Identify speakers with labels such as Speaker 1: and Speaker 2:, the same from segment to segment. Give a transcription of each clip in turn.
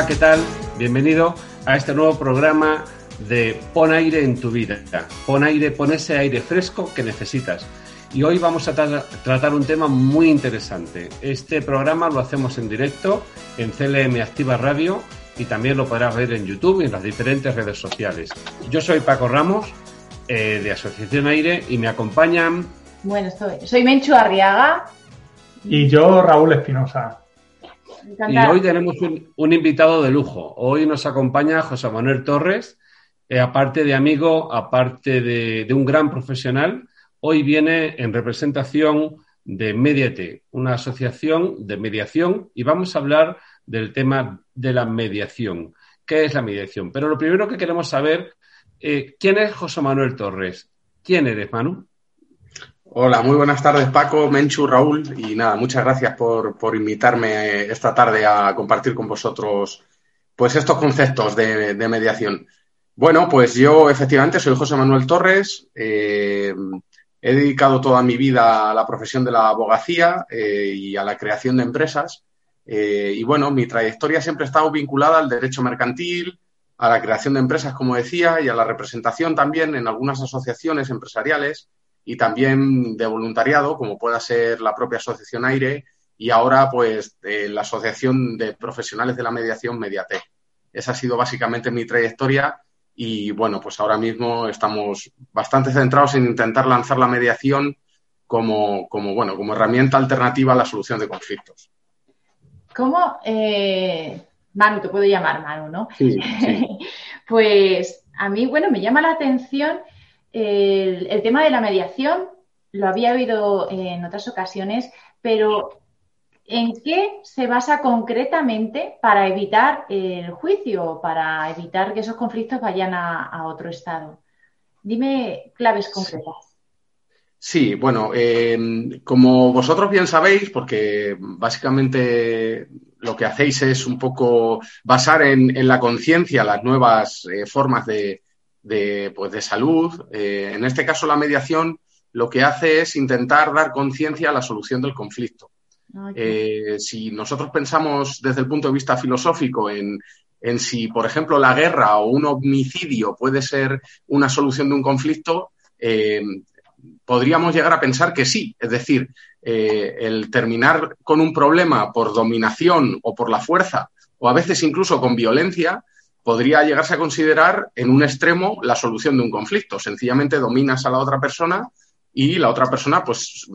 Speaker 1: Hola, ¿qué tal? Bienvenido a este nuevo programa de Pon aire en tu vida. Pon aire, pon ese aire fresco que necesitas. Y hoy vamos a tra- tratar un tema muy interesante. Este programa lo hacemos en directo en CLM Activa Radio y también lo podrás ver en YouTube y en las diferentes redes sociales. Yo soy Paco Ramos eh, de Asociación Aire y me acompañan
Speaker 2: Bueno, estoy, soy Menchu Arriaga.
Speaker 3: Y yo, Raúl Espinosa.
Speaker 1: Y hoy tenemos un, invitado de lujo. Hoy nos acompaña José Manuel Torres, eh, aparte de amigo, aparte de, de un gran profesional, hoy viene en representación de Mediate, una asociación de mediación, y vamos a hablar del tema de la mediación. ¿Qué es la mediación? Pero lo primero que queremos saber, eh, ¿quién es José Manuel Torres? ¿Quién eres, Manu?
Speaker 4: Hola, muy buenas tardes Paco, Menchu, Raúl y nada, muchas gracias por, por invitarme esta tarde a compartir con vosotros pues estos conceptos de, de mediación. Bueno, pues yo efectivamente soy José Manuel Torres, eh, he dedicado toda mi vida a la profesión de la abogacía eh, y a la creación de empresas eh, y bueno, mi trayectoria siempre ha estado vinculada al derecho mercantil, a la creación de empresas, como decía, y a la representación también en algunas asociaciones empresariales y también de voluntariado, como pueda ser la propia Asociación Aire y ahora pues eh, la Asociación de Profesionales de la Mediación Mediate. Esa ha sido básicamente mi trayectoria y bueno, pues ahora mismo estamos bastante centrados en intentar lanzar la mediación como, como, bueno, como herramienta alternativa a la solución de conflictos.
Speaker 2: ¿Cómo? eh, Manu, te puedo llamar Manu, ¿no?
Speaker 4: Sí, sí.
Speaker 2: Pues a mí, bueno, me llama la atención el, el tema de la mediación. Lo había oído en otras ocasiones, pero ¿en qué se basa concretamente para evitar el juicio, para evitar que esos conflictos vayan a, a otro estado? Dime claves concretas.
Speaker 4: Sí, bueno, eh, como vosotros bien sabéis, porque básicamente lo que hacéis es un poco basar en, en la conciencia las nuevas eh, formas de, de, pues de salud. Eh, en este caso, la mediación lo que hace es intentar dar conciencia a la solución del conflicto. Eh, si nosotros pensamos desde el punto de vista filosófico en, en si, por ejemplo, la guerra o un homicidio puede ser una solución de un conflicto, eh, podríamos llegar a pensar que sí. Es decir, eh, el terminar con un problema por dominación o por la fuerza, o a veces incluso con violencia, podría llegarse a considerar en un extremo la solución de un conflicto. Sencillamente dominas a la otra persona y la otra persona pues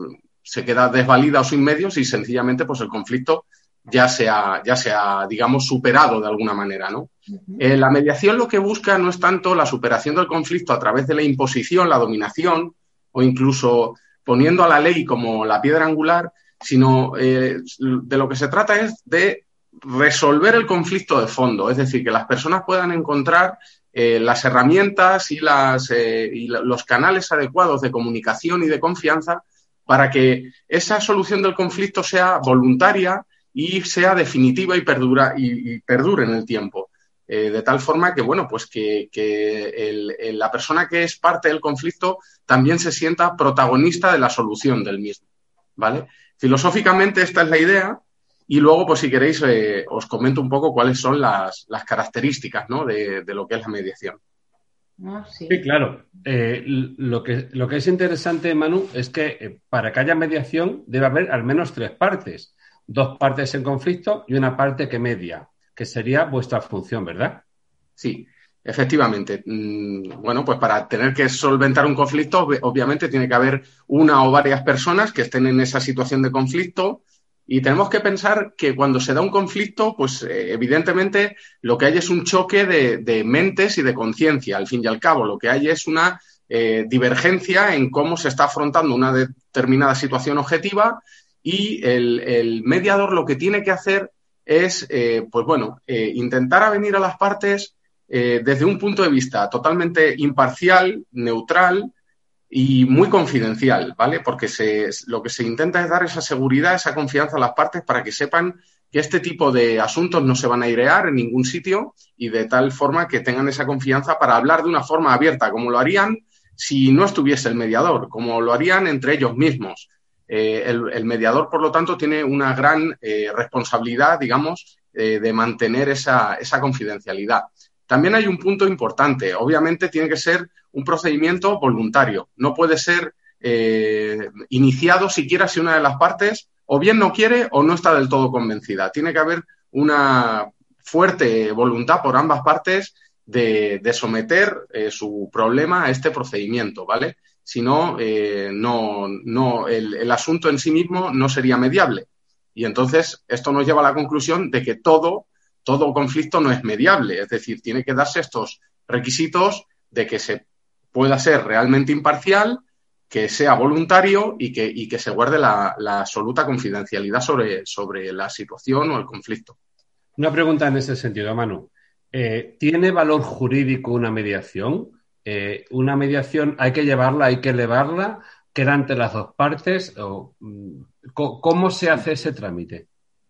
Speaker 4: se queda desvalida o sin medios y sencillamente pues el conflicto ya se ha, ya se ha, digamos, superado de alguna manera, ¿no? Eh, la mediación lo que busca no es tanto la superación del conflicto a través de la imposición, la dominación o incluso poniendo a la ley como la piedra angular, sino eh, de lo que se trata es de resolver el conflicto de fondo, es decir, que las personas puedan encontrar eh, las herramientas y, las, eh, y los canales adecuados de comunicación y de confianza para que esa solución del conflicto sea voluntaria y sea definitiva y, perdura, y, perdure en el tiempo. Eh, de tal forma que, bueno, pues que, la persona que es parte del conflicto también se sienta protagonista de la solución del mismo. ¿Vale? Filosóficamente esta es la idea y luego, pues si queréis, eh, os comento un poco cuáles son las, las características ¿no? de, de lo que es la mediación.
Speaker 2: ¿No? Sí.
Speaker 1: Sí, claro. Eh, lo, que, lo que es interesante, Manu, es que eh, para que haya mediación debe haber al menos tres partes. Dos partes en conflicto y una parte que media, que sería vuestra función, ¿verdad?
Speaker 4: Sí, efectivamente. Mm, Bueno, pues para tener que solventar un conflicto, ob- obviamente tiene que haber una o varias personas que estén en esa situación de conflicto y tenemos que pensar que cuando se da un conflicto, pues eh, evidentemente lo que hay es un choque de, de mentes y de conciencia, al fin y al cabo. Lo que hay es una eh, divergencia en cómo se está afrontando una determinada situación objetiva y el, el mediador lo que tiene que hacer es, eh, pues bueno, eh, intentar avenir a las partes eh, desde un punto de vista totalmente imparcial, neutral y muy confidencial, ¿vale? Porque se, lo que se intenta es dar esa seguridad, esa confianza a las partes para que sepan que este tipo de asuntos no se van a airear en ningún sitio y de tal forma que tengan esa confianza para hablar de una forma abierta, como lo harían si no estuviese el mediador, como lo harían entre ellos mismos. el, mediador, por lo tanto, tiene una gran responsabilidad, digamos, de mantener esa, esa confidencialidad. También hay un punto importante. Obviamente tiene que ser un procedimiento voluntario. No puede ser eh, iniciado siquiera si una de las partes o bien no quiere o no está del todo convencida. Tiene que haber una fuerte voluntad por ambas partes de, someter eh, su problema a este procedimiento, ¿vale? Si no, eh, no, no el, el, asunto en sí mismo no sería mediable. Y entonces esto nos lleva a la conclusión de que todo todo conflicto no es mediable, es decir, tiene que darse estos requisitos de que se pueda ser realmente imparcial, que sea voluntario y que, que se guarde la, absoluta confidencialidad sobre, sobre, la situación o el conflicto.
Speaker 1: Una pregunta en ese sentido, Manu. Eh, ¿Tiene valor jurídico una mediación? Eh, ¿Una mediación hay que llevarla, hay que elevarla? ¿Queda ante las dos partes? O, mm, ¿Cómo se hace ese trámite?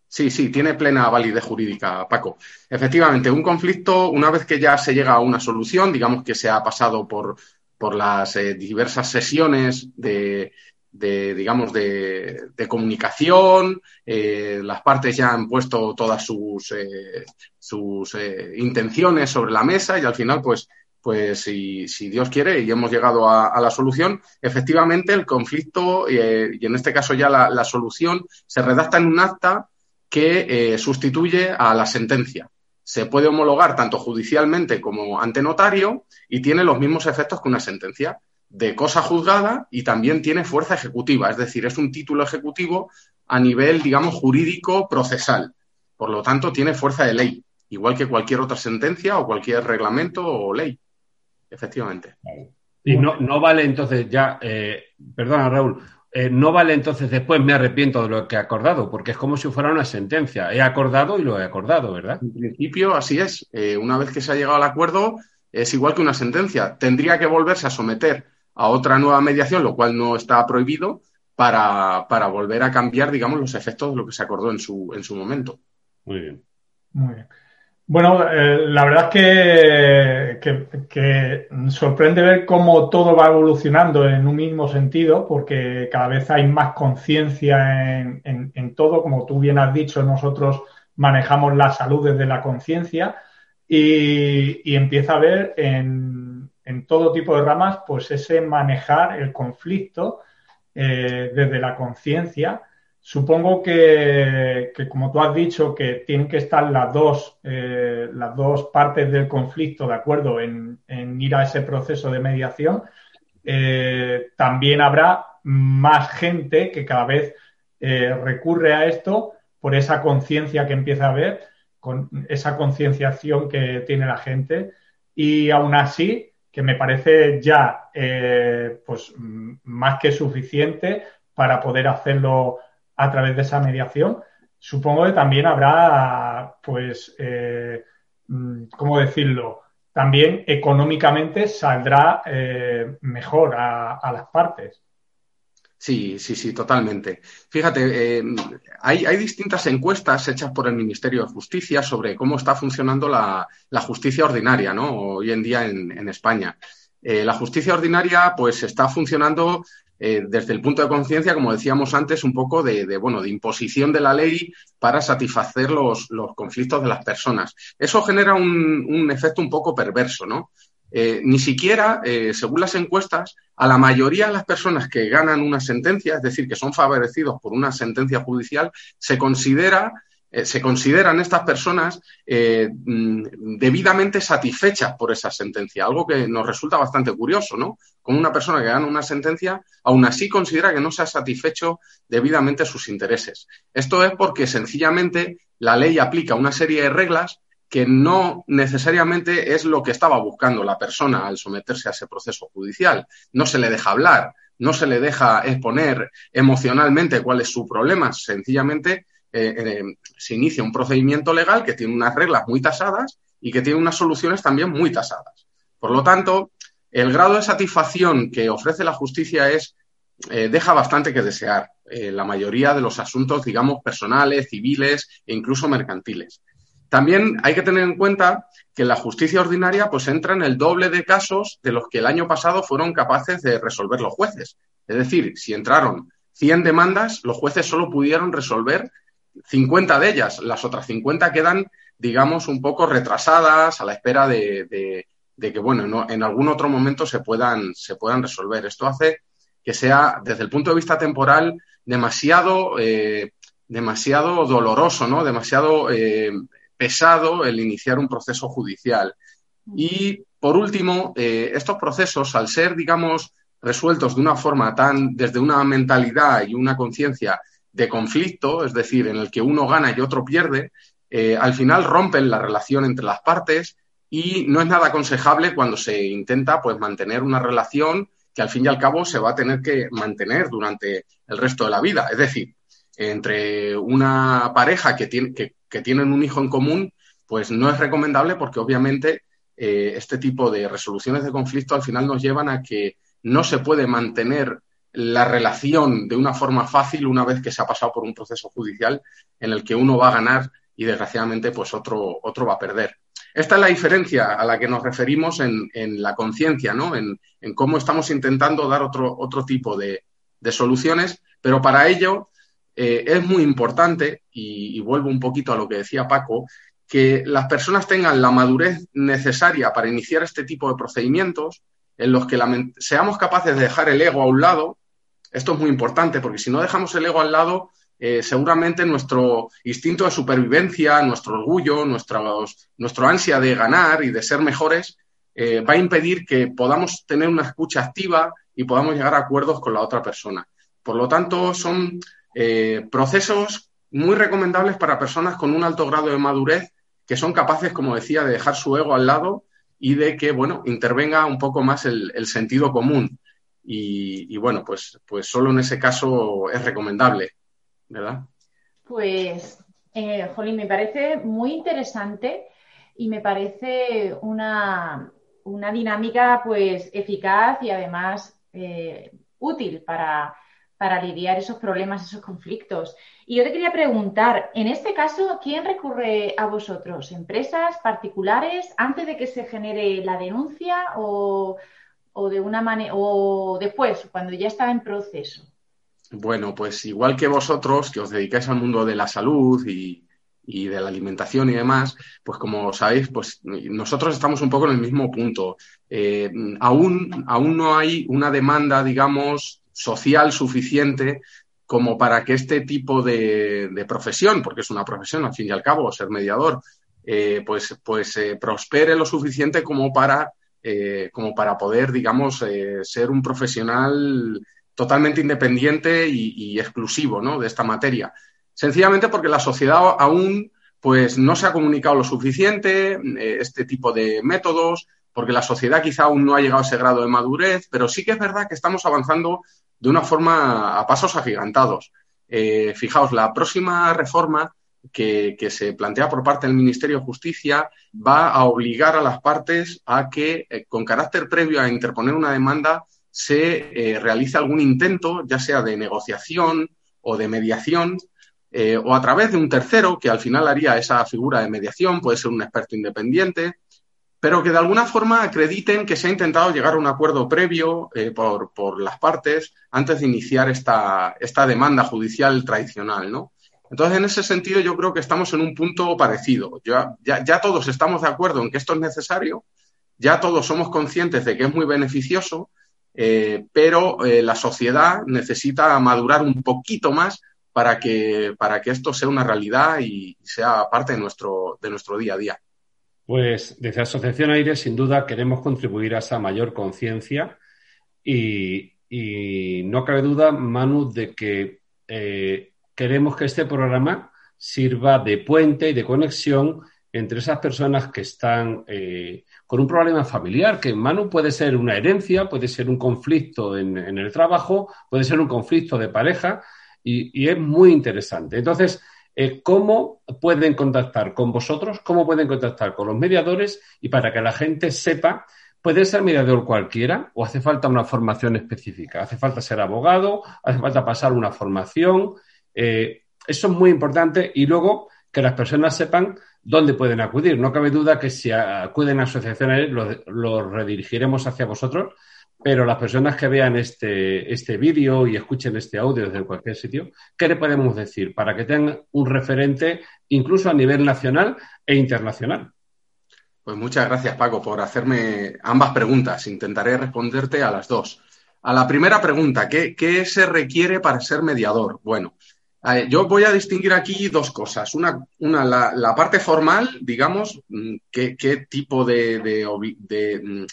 Speaker 4: Sí, sí, tiene plena validez jurídica, Paco. Efectivamente, un conflicto, una vez que ya se llega a una solución, digamos que se ha pasado por, por las eh, diversas sesiones de, digamos, de, comunicación, eh, las partes ya han puesto todas sus, eh, sus intenciones sobre la mesa y al final, pues, pues si, Dios quiere y hemos llegado a, la solución, efectivamente el conflicto, y en este caso ya la, solución, se redacta en un acta que sustituye a la sentencia. Se puede homologar tanto judicialmente como ante notario y tiene los mismos efectos que una sentencia de cosa juzgada y también tiene fuerza ejecutiva, es decir, es un título ejecutivo a nivel, digamos, jurídico procesal. Por lo tanto, tiene fuerza de ley, igual que cualquier otra sentencia o cualquier reglamento o ley. Efectivamente.
Speaker 1: Y no, no vale entonces ya, eh, perdona Raúl, eh, no vale entonces después me arrepiento de lo que he acordado, porque es como si fuera una sentencia. He acordado y lo he acordado, ¿verdad?
Speaker 4: En principio, así es. Eh, una vez que se ha llegado al acuerdo, es igual que una sentencia. Tendría que volverse a someter a otra nueva mediación, lo cual no está prohibido, para, para volver a cambiar, digamos, los efectos de lo que se acordó en su, en su momento.
Speaker 1: Muy bien.
Speaker 3: Muy bien. Bueno, eh, la verdad es que, sorprende ver cómo todo va evolucionando en un mismo sentido, porque cada vez hay más conciencia en, todo. Como tú bien has dicho, nosotros manejamos la salud desde la conciencia y, empieza a haber en, todo tipo de ramas, pues ese manejar el conflicto eh, desde la conciencia Supongo que, como tú has dicho, que tienen que estar las dos, eh, las dos partes del conflicto de acuerdo en, ir a ese proceso de mediación. Eh, también habrá más gente que cada vez eh, recurre a esto por esa conciencia que empieza a haber, con esa concienciación que tiene la gente. Y aún así, que me parece ya pues más que suficiente para poder hacerlo a través de esa mediación, supongo que también habrá, pues, eh, mm, ¿cómo decirlo? También económicamente saldrá eh, mejor a, las partes.
Speaker 4: Sí, sí, sí, totalmente. Fíjate, eh, hay, distintas encuestas hechas por el Ministerio de Justicia sobre cómo está funcionando la, justicia ordinaria, ¿no? Hoy en día en, España. la justicia ordinaria, pues, está funcionando eh, desde el punto de conciencia, como decíamos antes, un poco de, bueno, de imposición de la ley para satisfacer los, conflictos de las personas. Eso genera un, efecto un poco perverso, ¿no? Eh, ni siquiera, eh, según las encuestas, a la mayoría de las personas que ganan una sentencia, es decir, que son favorecidos por una sentencia judicial, se considera se consideran estas personas eh, mm, debidamente satisfechas por esa sentencia, algo que nos resulta bastante curioso, ¿no? Como una persona que gana una sentencia, aún así considera que no se ha satisfecho debidamente sus intereses. Esto es porque sencillamente la ley aplica una serie de reglas que no necesariamente es lo que estaba buscando la persona al someterse a ese proceso judicial. No se le deja hablar, no se le deja exponer emocionalmente cuál es su problema, sencillamente eh, eh, se inicia un procedimiento legal que tiene unas reglas muy tasadas y que tiene unas soluciones también muy tasadas. Por lo tanto, el grado de satisfacción que ofrece la justicia es eh, deja bastante que desear. la mayoría de los asuntos, digamos, personales, civiles e incluso mercantiles. También hay que tener en cuenta que la justicia ordinaria pues entra en el doble de casos de los que el año pasado fueron capaces de resolver los jueces. Es decir, si entraron 100 demandas, los jueces solo pudieron resolver 50 de ellas. Las otras 50 quedan, digamos, un poco retrasadas a la espera de, que, bueno, en algún otro momento se puedan, se puedan resolver. Esto hace que sea, desde el punto de vista temporal, demasiado, eh, demasiado doloroso, ¿no? Demasiado eh, pesado el iniciar un proceso judicial. Y, por último, eh, estos procesos, al ser, digamos, resueltos de una forma tan, desde una mentalidad y una conciencia de conflicto, es decir, en el que uno gana y otro pierde, eh, al final rompen la relación entre las partes y no es nada aconsejable cuando se intenta pues mantener una relación que al fin y al cabo se va a tener que mantener durante el resto de la vida. Es decir, entre una pareja que, tiene, que, tienen un hijo en común, pues no es recomendable porque obviamente eh, este tipo de resoluciones de conflicto al final nos llevan a que no se puede mantener la relación de una forma fácil una vez que se ha pasado por un proceso judicial en el que uno va a ganar y desgraciadamente pues otro, otro va a perder. Esta es la diferencia a la que nos referimos en, la conciencia, ¿no? En, cómo estamos intentando dar otro, otro tipo de, soluciones, pero para ello eh, es muy importante, y, vuelvo un poquito a lo que decía Paco, que las personas tengan la madurez necesaria para iniciar este tipo de procedimientos, en los que seamos capaces de dejar el ego a un lado. Esto es muy importante porque si no dejamos el ego al lado, eh, seguramente nuestro instinto de supervivencia, nuestro orgullo, nuestro ansia de ganar y de ser mejores eh, va a impedir que podamos tener una escucha activa y podamos llegar a acuerdos con la otra persona. Por lo tanto, son eh, procesos muy recomendables para personas con un alto grado de madurez que son capaces, como decía, de dejar su ego al lado y de que, bueno, intervenga un poco más el, sentido común. Y, bueno, pues, pues solo en ese caso es recomendable, ¿verdad?
Speaker 2: Pues, eh, Jolín, me parece muy interesante y me parece una, dinámica pues eficaz y además eh, útil para, para lidiar esos problemas, esos conflictos. Y yo te quería preguntar, en este caso, ¿quién recurre a vosotros? ¿Empresas particulares antes de que se genere la denuncia o, de una manera o después, cuando ya está en proceso?
Speaker 4: Bueno, pues igual que vosotros, que os dedicáis al mundo de la salud y, de la alimentación y demás, pues como sabéis, pues nosotros estamos un poco en el mismo punto. Eh, aún, aún no hay una demanda, digamos, social suficiente como para que este tipo de, profesión, porque es una profesión al fin y al cabo, ser mediador, eh, pues, pues eh, prospere lo suficiente como para, eh, como para poder, digamos, ser un profesional totalmente independiente y, exclusivo ¿no? de esta materia. Sencillamente porque la sociedad aún pues, no se ha comunicado lo suficiente, este tipo de métodos, porque la sociedad quizá aún no ha llegado a ese grado de madurez, pero sí que es verdad que estamos avanzando de una forma a pasos agigantados. Eh, fijaos, la próxima reforma que, se plantea por parte del Ministerio de Justicia va a obligar a las partes a que, eh, con carácter previo a interponer una demanda, se eh, realice algún intento, ya sea de negociación o de mediación, o a través de un tercero que al final haría esa figura de mediación, puede ser un experto independiente, pero que de alguna forma acrediten que se ha intentado llegar a un acuerdo previo eh, por, las partes antes de iniciar esta, esta demanda judicial tradicional, ¿no? Entonces, en ese sentido, yo creo que estamos en un punto parecido. Ya, ya, todos estamos de acuerdo en que esto es necesario, ya todos somos conscientes de que es muy beneficioso, eh, pero eh, la sociedad necesita madurar un poquito más para que, para que esto sea una realidad y sea parte de nuestro, de nuestro día a día.
Speaker 1: Pues desde Asociación Aire, sin duda, queremos contribuir a esa mayor conciencia y, no cabe duda, Manu, de que eh, queremos que este programa sirva de puente y de conexión entre esas personas que están eh, con un problema familiar, que Manu puede ser una herencia, puede ser un conflicto en, el trabajo, puede ser un conflicto de pareja y, y es muy interesante. Entonces, eh, cómo pueden contactar con vosotros, cómo pueden contactar con los mediadores y para que la gente sepa, puede ser mediador cualquiera o hace falta una formación específica, hace falta ser abogado, hace falta pasar una formación. Eh, eso es muy importante y luego que las personas sepan dónde pueden acudir. No cabe duda que si acuden a asociaciones los, los redirigiremos hacia vosotros pero las personas que vean este, este vídeo y escuchen este audio desde cualquier sitio, ¿qué le podemos decir para que tengan un referente incluso a nivel nacional e internacional?
Speaker 4: Pues muchas gracias, Paco, por hacerme ambas preguntas. Intentaré responderte a las dos. A la primera pregunta, ¿qué, qué se requiere para ser mediador? Bueno, yo voy a distinguir aquí dos cosas. Una, una la, parte formal, digamos, mm, qué, tipo de, de, mm,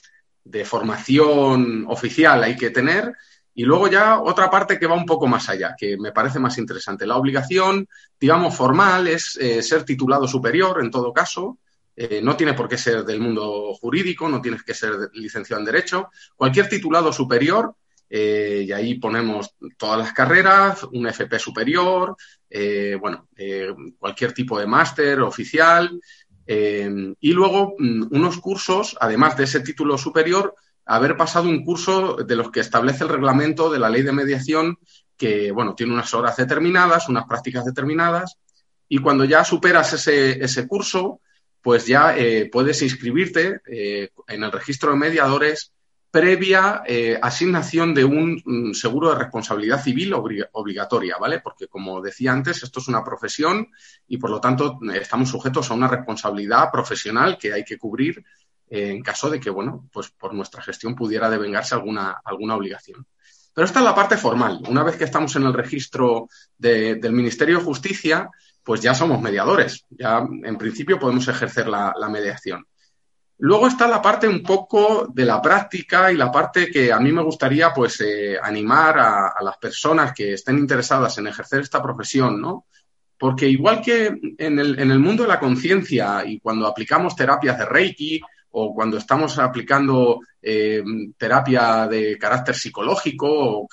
Speaker 4: de, formación oficial hay que tener. Y luego ya otra parte que va un poco más allá, que me parece más interesante. La obligación, digamos, formal es eh, ser titulado superior, en todo caso. Eh, no tiene por qué ser del mundo jurídico, no tienes que ser licenciado en Derecho. Cualquier titulado superior eh, y ahí ponemos todas las carreras, un FP superior, eh, bueno, eh, cualquier tipo de máster oficial y luego mm, unos cursos, además de ese título superior, haber pasado un curso de los que establece el reglamento de la ley de mediación que, bueno, tiene unas horas determinadas, unas prácticas determinadas y cuando ya superas ese, ese curso, pues ya puedes inscribirte en el registro de mediadores previa eh, asignación de un mm, seguro de responsabilidad civil obligatoria, ¿vale? Porque, como decía antes, esto es una profesión y, por lo tanto, estamos sujetos a una responsabilidad profesional que hay que cubrir eh, en caso de que, bueno, pues por nuestra gestión pudiera devengarse alguna, alguna obligación. Pero esta es la parte formal. Una vez que estamos en el registro del Ministerio de Justicia, pues ya somos mediadores. Ya, en principio, podemos ejercer la mediación. Luego está la parte un poco de la práctica y la parte que a mí me gustaría pues eh, animar a, las personas que estén interesadas en ejercer esta profesión, ¿no? Porque igual que en el, en el mundo de la conciencia y cuando aplicamos terapias de Reiki o cuando estamos aplicando eh, terapia de carácter psicológico o,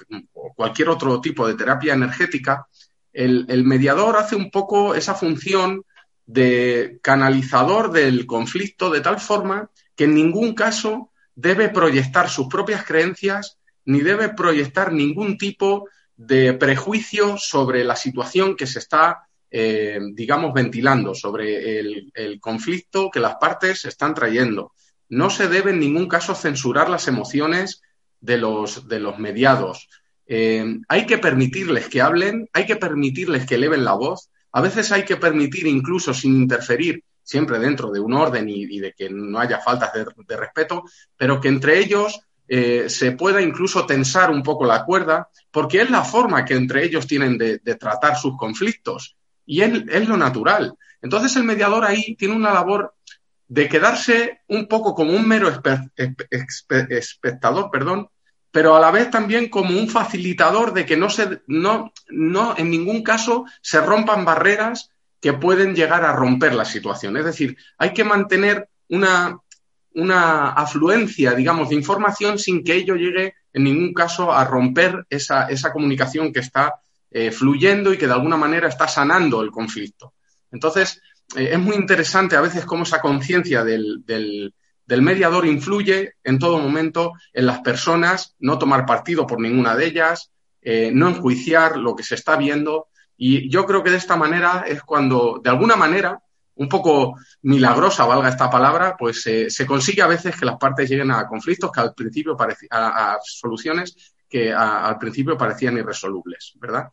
Speaker 4: cualquier otro tipo de terapia energética, el, el mediador hace un poco esa función de canalizador del conflicto de tal forma que en ningún caso debe proyectar sus propias creencias ni debe proyectar ningún tipo de prejuicio sobre la situación que se está, eh, digamos, ventilando, sobre el, conflicto que las partes están trayendo. No se debe en ningún caso censurar las emociones de los, de los mediados. Eh, hay que permitirles que hablen, hay que permitirles que eleven la voz, a veces hay que permitir, incluso sin interferir, siempre dentro de un orden y, de que no haya faltas de, respeto, pero que entre ellos eh, se pueda incluso tensar un poco la cuerda, porque es la forma que entre ellos tienen de, tratar sus conflictos y es, lo natural. Entonces el mediador ahí tiene una labor de quedarse un poco como un mero espectador, perdón, pero a la vez también como un facilitador de que no, se, no, no en ningún caso se rompan barreras que pueden llegar a romper la situación. Es decir, hay que mantener una, una afluencia, digamos, de información sin que ello llegue en ningún caso a romper esa, esa comunicación que está eh, fluyendo y que de alguna manera está sanando el conflicto. Entonces, eh, es muy interesante a veces cómo esa conciencia del, del mediador influye en todo momento en las personas, no tomar partido por ninguna de ellas, eh, no enjuiciar lo que se está viendo. Y yo creo que de esta manera es cuando, de alguna manera, un poco milagrosa, valga esta palabra, pues eh, se consigue a veces que las partes lleguen a conflictos que al principio parecían, a, soluciones que al principio parecían irresolubles, ¿verdad?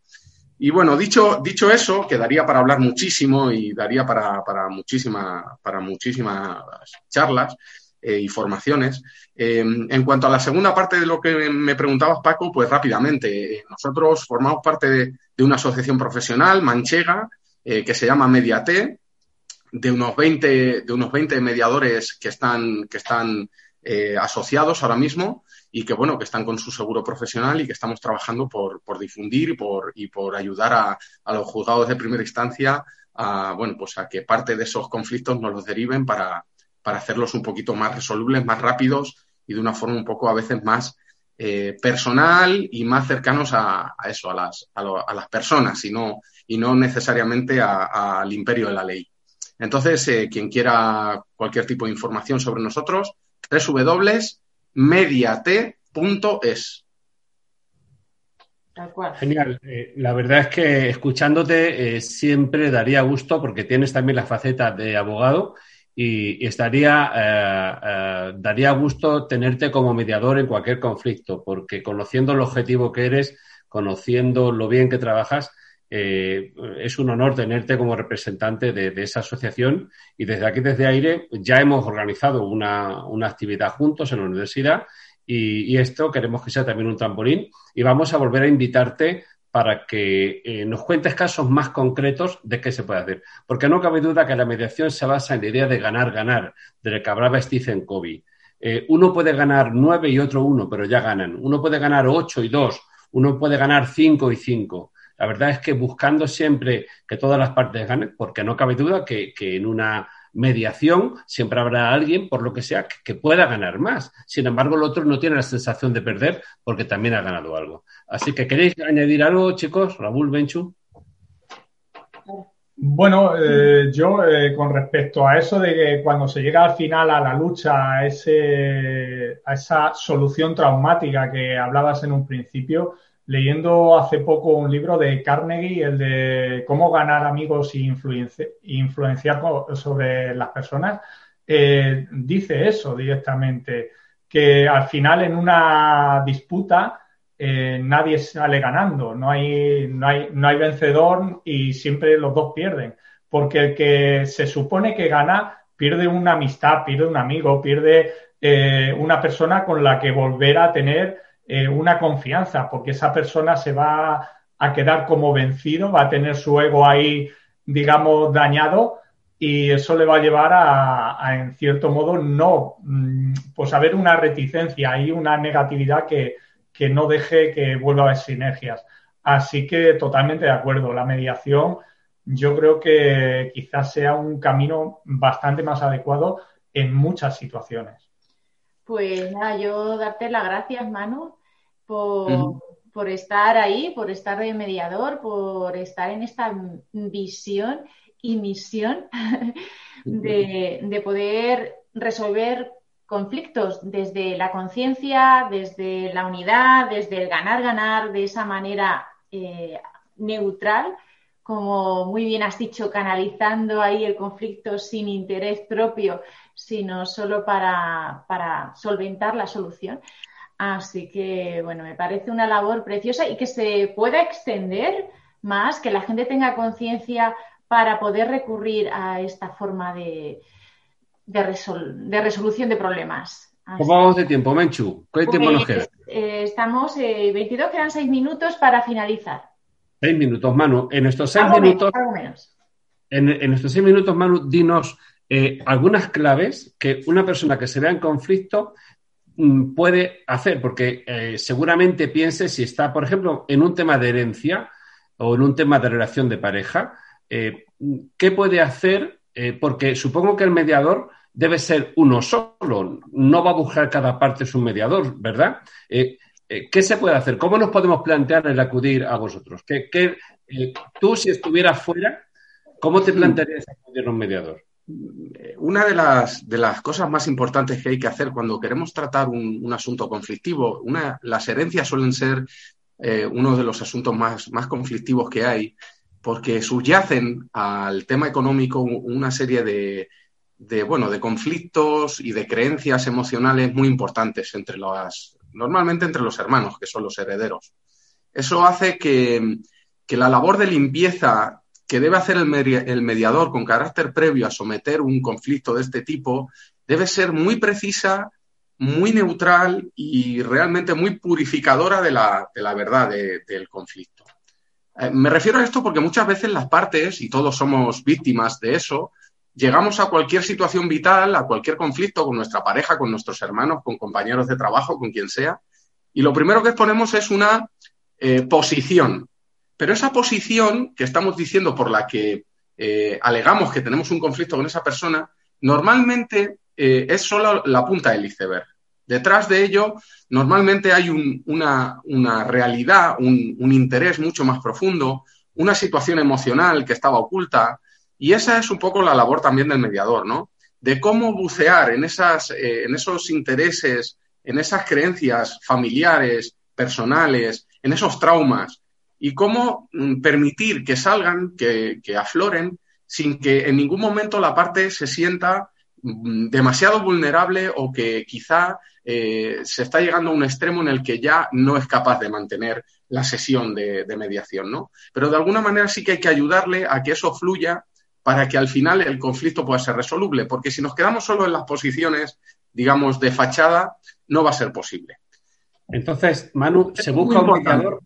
Speaker 4: Y bueno, dicho, dicho eso, quedaría para hablar muchísimo y daría para, para, muchísima, para muchísimas charlas eh, y formaciones. Eh, en cuanto a la segunda parte de lo que me preguntabas, Paco, pues rápidamente. Nosotros formamos parte de, una asociación profesional manchega eh, que se llama Mediate, de unos 20, de unos 20 mediadores que están, que están asociados ahora mismo y que bueno, que están con su seguro profesional y que estamos trabajando por, por difundir y por, y por ayudar a, a, los juzgados de primera instancia a, bueno, pues a que parte de esos conflictos nos los deriven para, para hacerlos un poquito más resolubles, más rápidos y de una forma un poco a veces más eh, personal y más cercanos a, eso, a las, a, las personas y no, y no necesariamente al imperio de la ley. Entonces, eh, quien quiera cualquier tipo de información sobre nosotros, www.mediate.es.
Speaker 1: Genial. Eh, la verdad es que escuchándote siempre daría gusto porque tienes también la faceta de abogado y, estaría, eh, eh, daría gusto tenerte como mediador en cualquier conflicto, porque conociendo el objetivo que eres, conociendo lo bien que trabajas, eh, es un honor tenerte como representante de, esa asociación. Y desde aquí, desde Aire, ya hemos organizado una, actividad juntos en la universidad y, y, esto queremos que sea también un trampolín. Y vamos a volver a invitarte para que eh, nos cuentes casos más concretos de qué se puede hacer. Porque no cabe duda que la mediación se basa en la idea de ganar, ganar, de lo que hablaba Stephen Covey. Eh, uno puede ganar nueve y otro uno, pero ya ganan. Uno puede ganar ocho y dos, uno puede ganar cinco y cinco. La verdad es que buscando siempre que todas las partes ganen, porque no cabe duda que en una mediación, siempre habrá alguien, por lo que sea, que, pueda ganar más. Sin embargo, el otro no tiene la sensación de perder porque también ha ganado algo. Así que, ¿queréis añadir algo, chicos? Raúl, Benchu.
Speaker 3: Bueno, eh, yo eh, con respecto a eso de que cuando se llega al final a la lucha, a, ese, a esa solución traumática que hablabas en un principio, leyendo hace poco un libro de Carnegie, el de cómo ganar amigos e influenciar sobre las personas, eh, dice eso directamente, que al final en una disputa eh, nadie sale ganando, no hay, no, hay, no hay vencedor y siempre los dos pierden, porque el que se supone que gana pierde una amistad, pierde un amigo, pierde eh, una persona con la que volver a tener eh, una confianza, porque esa persona se va a quedar como vencido, va a tener su ego ahí, digamos, dañado y eso le va a llevar a, en cierto modo, no, mm, pues a ver una reticencia y una negatividad que, que no deje que vuelva a haber sinergias. Así que totalmente de acuerdo, la mediación yo creo que quizás sea un camino bastante más adecuado en muchas situaciones.
Speaker 2: Pues nada, yo darte las gracias, Manu, por, estar ahí, por estar de mediador, por estar en esta visión y misión de, poder resolver conflictos desde la conciencia, desde la unidad, desde el ganar-ganar, de esa manera eh, neutral, como muy bien has dicho, canalizando ahí el conflicto sin interés propio, sino solo para, para solventar la solución. Así que, bueno, me parece una labor preciosa y que se pueda extender más, que la gente tenga conciencia para poder recurrir a esta forma de, de, resolución de problemas.
Speaker 1: ¿Cómo vamos de tiempo, Menchu? ¿Qué tiempo nos
Speaker 2: queda? Eh, estamos eh, 22, quedan seis minutos para finalizar.
Speaker 1: Seis minutos, Manu. En estos seis minutos. En, en, estos seis minutos, Manu, dinos eh, algunas claves que una persona que se vea en conflicto Mm, puede hacer? Porque eh, seguramente piense si está, por ejemplo, en un tema de herencia o en un tema de relación de pareja, eh, ¿qué puede hacer? Eh, porque supongo que el mediador debe ser uno solo, no va a buscar cada parte su mediador, ¿verdad? ¿Qué se puede hacer? ¿Cómo nos podemos plantear el acudir a vosotros? ¿Qué, tú, si estuvieras fuera, ¿cómo te plantearías acudir a un mediador?
Speaker 4: Una de las, de las, cosas más importantes que hay que hacer cuando queremos tratar un, asunto conflictivo, una, las herencias suelen ser eh, uno de los asuntos más, más, conflictivos que hay, porque subyacen al tema económico una serie de, de, bueno, de conflictos y de creencias emocionales muy importantes entre las, normalmente entre los hermanos, que son los herederos. Eso hace que, que la labor de limpieza que debe hacer el, mediador con carácter previo a someter un conflicto de este tipo debe ser muy precisa, muy neutral y realmente muy purificadora de la, verdad del conflicto. Eh, me refiero a esto porque muchas veces las partes, y todos somos víctimas de eso, llegamos a cualquier situación vital, a cualquier conflicto con nuestra pareja, con nuestros hermanos, con compañeros de trabajo, con quien sea, y lo primero que exponemos es una eh, posición, pero esa posición que estamos diciendo por la que eh, alegamos que tenemos un conflicto con esa persona, normalmente eh, es solo la punta del iceberg. Detrás de ello, normalmente hay una, realidad, un, interés mucho más profundo, una situación emocional que estaba oculta, y esa es un poco la labor también del mediador, ¿no? De cómo bucear en, esas, eh, en esos intereses, en esas creencias familiares, personales, en esos traumas, y cómo mm, permitir que salgan, que, afloren, sin que en ningún momento la parte se sienta mm, demasiado vulnerable o que quizá eh, se está llegando a un extremo en el que ya no es capaz de mantener la sesión de, mediación, ¿no? Pero de alguna manera sí que hay que ayudarle a que eso fluya para que al final el conflicto pueda ser resoluble, porque si nos quedamos solo en las posiciones, digamos, de fachada, no va a ser posible.
Speaker 1: Entonces, Manu, se busca un mediador,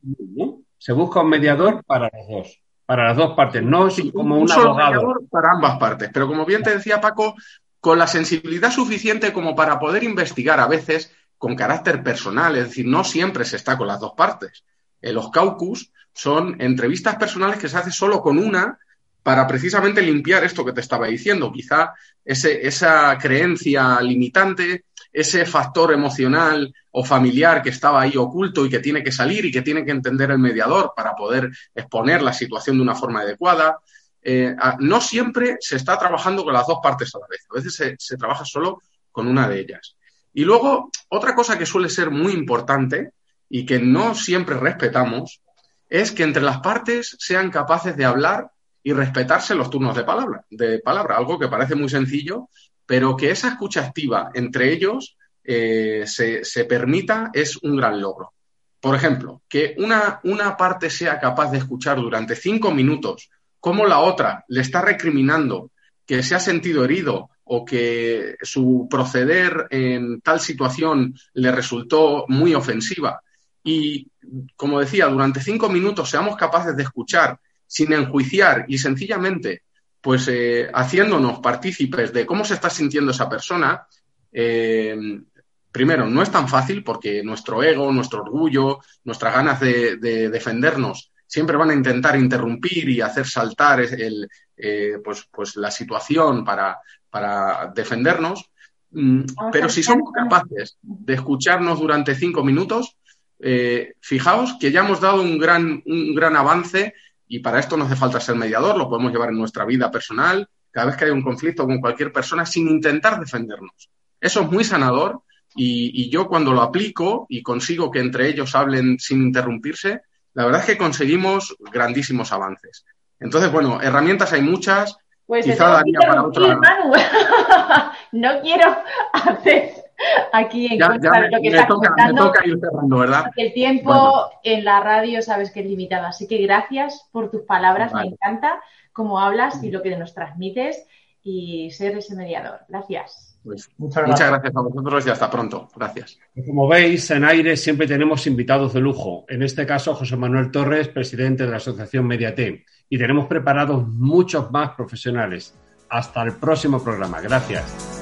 Speaker 1: se busca un mediador para los dos, para las dos partes, no como un, abogado.
Speaker 4: para ambas partes, pero como bien te decía Paco, con la sensibilidad suficiente como para poder investigar a veces con carácter personal, es decir, no siempre se está con las dos partes. En los caucus son entrevistas personales que se hace solo con una para precisamente limpiar esto que te estaba diciendo, quizá ese, esa creencia limitante, ese factor emocional o familiar que estaba ahí oculto y que tiene que salir y que tiene que entender el mediador para poder exponer la situación de una forma adecuada, eh, no siempre se está trabajando con las dos partes a la vez, a veces se, trabaja solo con una de ellas. Y luego, otra cosa que suele ser muy importante y que no siempre respetamos es que entre las partes sean capaces de hablar y respetarse los turnos de palabra, de palabra, algo que parece muy sencillo, pero que esa escucha activa entre ellos eh, se, se, permita es un gran logro. Por ejemplo, que una, una parte sea capaz de escuchar durante cinco minutos cómo la otra le está recriminando que se ha sentido herido o que su proceder en tal situación le resultó muy ofensiva. Y, como decía, durante cinco minutos seamos capaces de escuchar sin enjuiciar y sencillamente, pues eh, haciéndonos partícipes de cómo se está sintiendo esa persona, eh, primero, no es tan fácil porque nuestro ego, nuestro orgullo, nuestras ganas de defendernos siempre van a intentar interrumpir y hacer saltar el, eh, pues, pues la situación para, para defendernos. Mm, pero si somos capaces de escucharnos durante cinco minutos, eh, fijaos que ya hemos dado un gran, un gran avance y para esto no hace falta ser mediador, lo podemos llevar en nuestra vida personal, cada vez que hay un conflicto con cualquier persona, sin intentar defendernos. Eso es muy sanador y, y yo cuando lo aplico y consigo que entre ellos hablen sin interrumpirse, la verdad es que conseguimos grandísimos avances. Entonces, bueno, herramientas hay muchas.
Speaker 2: Pues Quizá daría para otra. no quiero hacer aquí en contra de lo que estás comentando. ir cerrando, ¿verdad? el tiempo en la radio sabes que es limitado. Así que gracias por tus palabras. Me encanta cómo hablas y lo que nos transmites y ser ese mediador. Gracias.
Speaker 4: Pues muchas, gracias. a vosotros y hasta pronto. Gracias.
Speaker 1: Como veis, en aire siempre tenemos invitados de lujo. En este caso, José Manuel Torres, presidente de la Asociación Mediate. Y tenemos preparados muchos más profesionales. Hasta el próximo programa. Gracias.